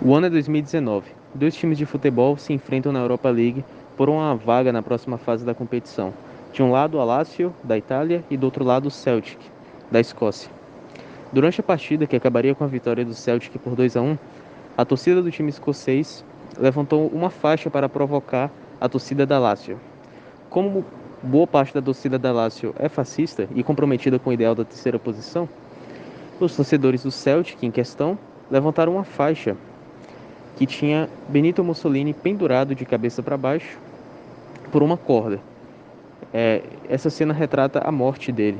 O ano é 2019. Dois times de futebol se enfrentam na Europa League por uma vaga na próxima fase da competição. De um lado, a Lazio, da Itália, e do outro lado, o Celtic, da Escócia. Durante a partida, que acabaria com a vitória do Celtic por 2 a 1, a torcida do time escocês levantou uma faixa para provocar a torcida da Lazio. Como boa parte da torcida da Lazio é fascista e comprometida com o ideal da terceira posição, os torcedores do Celtic em questão levantaram uma faixa que tinha Benito Mussolini pendurado de cabeça para baixo por uma corda. É, essa cena retrata a morte dele,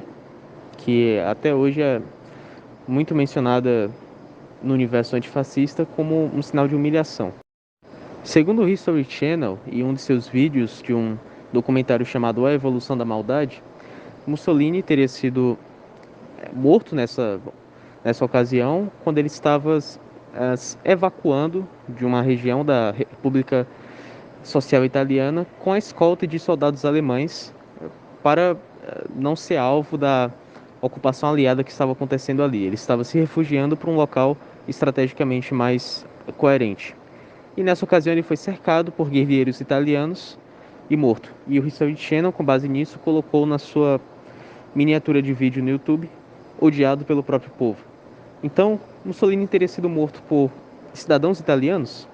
que até hoje é muito mencionada no universo antifascista como um sinal de humilhação. Segundo o History Channel e um de seus vídeos de um documentário chamado A Evolução da Maldade, Mussolini teria sido é, morto nessa, nessa ocasião quando ele estava evacuando de uma região da República Social Italiana com a escolta de soldados alemães para eh, não ser alvo da ocupação aliada que estava acontecendo ali. Ele estava se refugiando para um local estrategicamente mais coerente. E nessa ocasião ele foi cercado por guerrilheiros italianos e morto. E o History Channel, com base nisso, colocou na sua miniatura de vídeo no YouTube, odiado pelo próprio povo. Então, Mussolini teria sido morto por cidadãos italianos?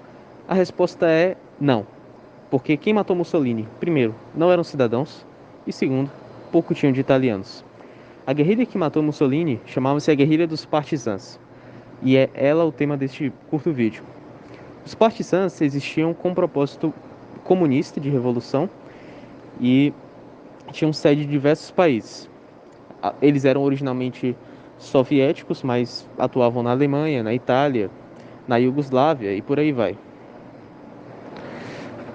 A resposta é não. Porque quem matou Mussolini, primeiro, não eram cidadãos, e segundo, pouco tinham de italianos. A guerrilha que matou Mussolini chamava-se a Guerrilha dos Partisans, e é ela o tema deste curto vídeo. Os partisans existiam com propósito comunista de revolução e tinham sede em diversos países. Eles eram originalmente soviéticos, mas atuavam na Alemanha, na Itália, na Iugoslávia e por aí vai.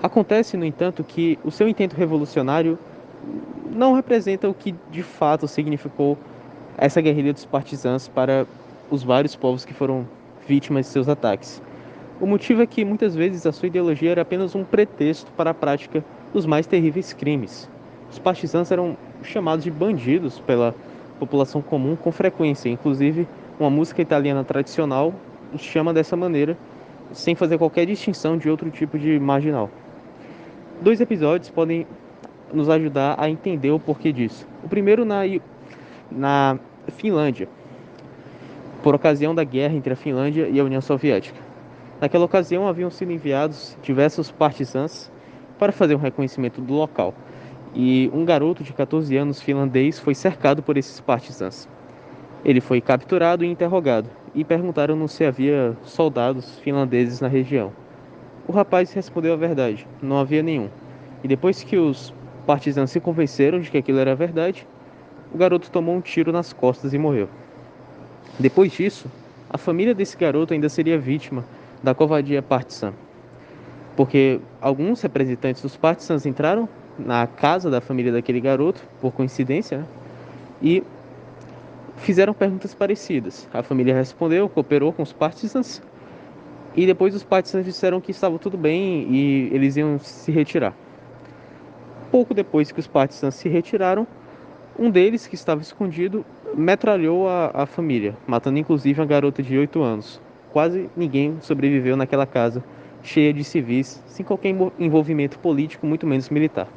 Acontece, no entanto, que o seu intento revolucionário não representa o que de fato significou essa guerrilha dos partisãs para os vários povos que foram vítimas de seus ataques. O motivo é que muitas vezes a sua ideologia era apenas um pretexto para a prática dos mais terríveis crimes. Os partisãs eram chamados de bandidos pela população comum com frequência. Inclusive, uma música italiana tradicional chama dessa maneira, sem fazer qualquer distinção de outro tipo de marginal. Dois episódios podem nos ajudar a entender o porquê disso. O primeiro na, na Finlândia, por ocasião da guerra entre a Finlândia e a União Soviética. Naquela ocasião haviam sido enviados diversos partisans para fazer um reconhecimento do local e um garoto de 14 anos finlandês foi cercado por esses partisans. Ele foi capturado e interrogado, e perguntaram se havia soldados finlandeses na região. O rapaz respondeu a verdade, não havia nenhum. E depois que os partisans se convenceram de que aquilo era verdade, o garoto tomou um tiro nas costas e morreu. Depois disso, a família desse garoto ainda seria vítima da covardia partisã, porque alguns representantes dos partisans entraram na casa da família daquele garoto, por coincidência, né? e fizeram perguntas parecidas. A família respondeu, cooperou com os partisans, e depois os partisans disseram que estava tudo bem e eles iam se retirar. Pouco depois que os partisans se retiraram, um deles, que estava escondido, metralhou a, a família, matando inclusive uma garota de 8 anos. Quase ninguém sobreviveu naquela casa cheia de civis, sem qualquer envolvimento político, muito menos militar.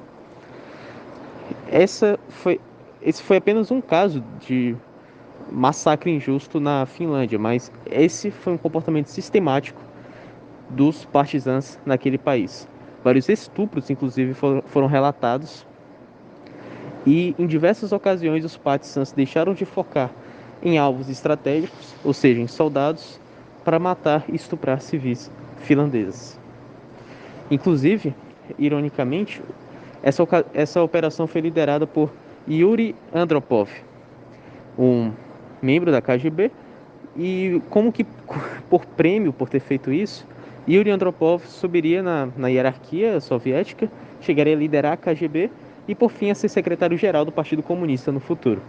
Essa foi, esse foi apenas um caso de massacre injusto na Finlândia, mas esse foi um comportamento sistemático dos partisans naquele país. Vários estupros, inclusive, foram, foram relatados e em diversas ocasiões os partisans deixaram de focar em alvos estratégicos, ou seja, em soldados, para matar e estuprar civis finlandeses. Inclusive, ironicamente, essa, essa operação foi liderada por Yuri Andropov, um membro da KGB, e como que por prêmio por ter feito isso, Yuri Andropov subiria na, na hierarquia soviética, chegaria a liderar a KGB e por fim a ser secretário-geral do Partido Comunista no futuro.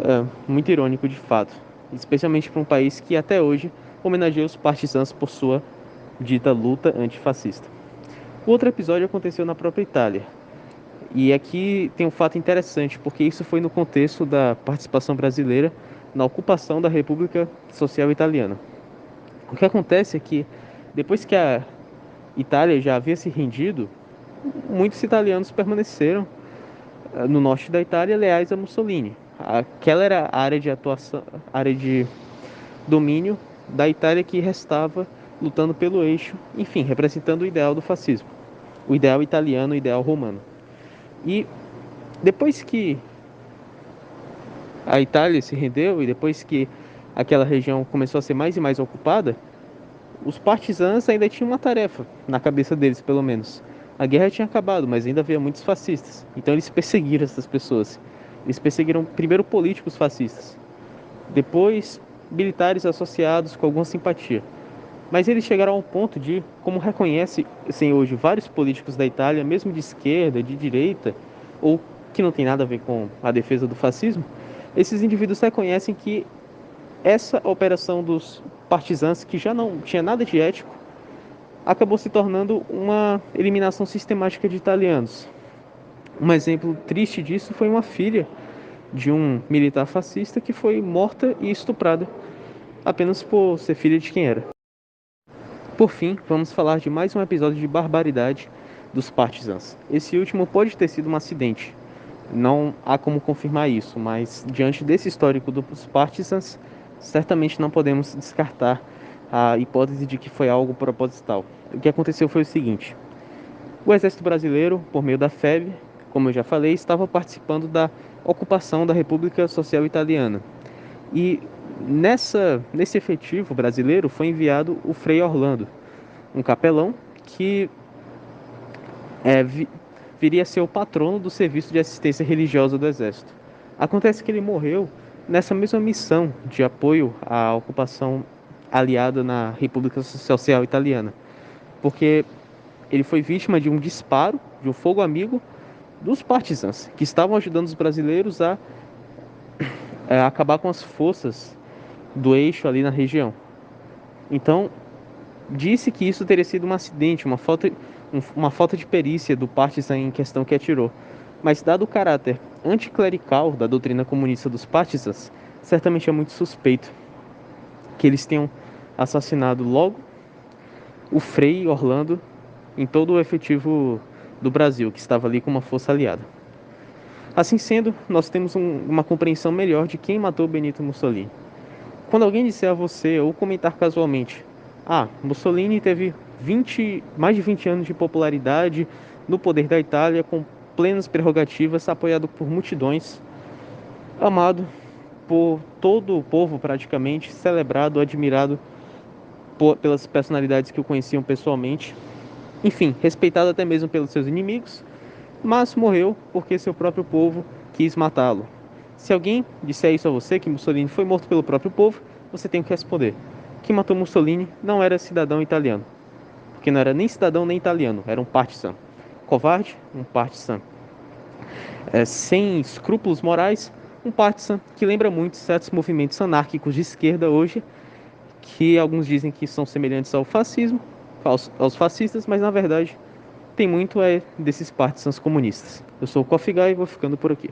É, muito irônico de fato, especialmente para um país que até hoje homenageia os partisans por sua dita luta antifascista. O outro episódio aconteceu na própria Itália. E aqui tem um fato interessante, porque isso foi no contexto da participação brasileira na ocupação da República Social Italiana. O que acontece é que depois que a Itália já havia se rendido, muitos italianos permaneceram eh, no norte da Itália leais a Mussolini. Aquela era a área de atuação, área de domínio da Itália que restava lutando pelo eixo, enfim, representando o ideal do fascismo, o ideal italiano, o ideal romano. E depois que a Itália se rendeu e depois que aquela região começou a ser mais e mais ocupada, os partisãs ainda tinham uma tarefa, na cabeça deles pelo menos. A guerra tinha acabado, mas ainda havia muitos fascistas. Então eles perseguiram essas pessoas. Eles perseguiram primeiro políticos fascistas, depois militares associados com alguma simpatia. Mas eles chegaram ao ponto de, como reconhecem assim, hoje vários políticos da Itália, mesmo de esquerda, de direita, ou que não tem nada a ver com a defesa do fascismo, esses indivíduos reconhecem que essa operação dos partisãs, que já não tinha nada de ético, acabou se tornando uma eliminação sistemática de italianos. Um exemplo triste disso foi uma filha de um militar fascista que foi morta e estuprada apenas por ser filha de quem era. Por fim, vamos falar de mais um episódio de barbaridade dos partisans. Esse último pode ter sido um acidente. Não há como confirmar isso, mas diante desse histórico dos partisans, certamente não podemos descartar a hipótese de que foi algo proposital. O que aconteceu foi o seguinte: o exército brasileiro, por meio da FEB, como eu já falei, estava participando da ocupação da República Social Italiana. E nessa, nesse efetivo brasileiro foi enviado o Frei Orlando, um capelão que é, vi, viria a ser o patrono do serviço de assistência religiosa do Exército. Acontece que ele morreu nessa mesma missão de apoio à ocupação aliada na República Social Italiana, porque ele foi vítima de um disparo, de um fogo amigo dos partisans, que estavam ajudando os brasileiros a, a é, acabar com as forças do eixo ali na região. Então, disse que isso teria sido um acidente, uma falta, uma falta de perícia do partisan em questão que atirou. Mas, dado o caráter anticlerical da doutrina comunista dos partisans, certamente é muito suspeito que eles tenham assassinado logo o Frei Orlando em todo o efetivo do Brasil, que estava ali com uma força aliada. Assim sendo, nós temos um, uma compreensão melhor de quem matou Benito Mussolini. Quando alguém disser a você ou comentar casualmente, ah, Mussolini teve 20, mais de 20 anos de popularidade no poder da Itália com plenas prerrogativas, apoiado por multidões, amado por todo o povo praticamente, celebrado, admirado por, pelas personalidades que o conheciam pessoalmente, enfim, respeitado até mesmo pelos seus inimigos, mas morreu porque seu próprio povo quis matá-lo. Se alguém disser isso a você, que Mussolini foi morto pelo próprio povo, você tem que responder. Quem matou Mussolini não era cidadão italiano, porque não era nem cidadão nem italiano, era um partisan covarde, um partisan é, sem escrúpulos morais, um partisan que lembra muito certos movimentos anárquicos de esquerda hoje, que alguns dizem que são semelhantes ao fascismo, aos, aos fascistas, mas na verdade tem muito é desses partisans comunistas. Eu sou o Guy e vou ficando por aqui.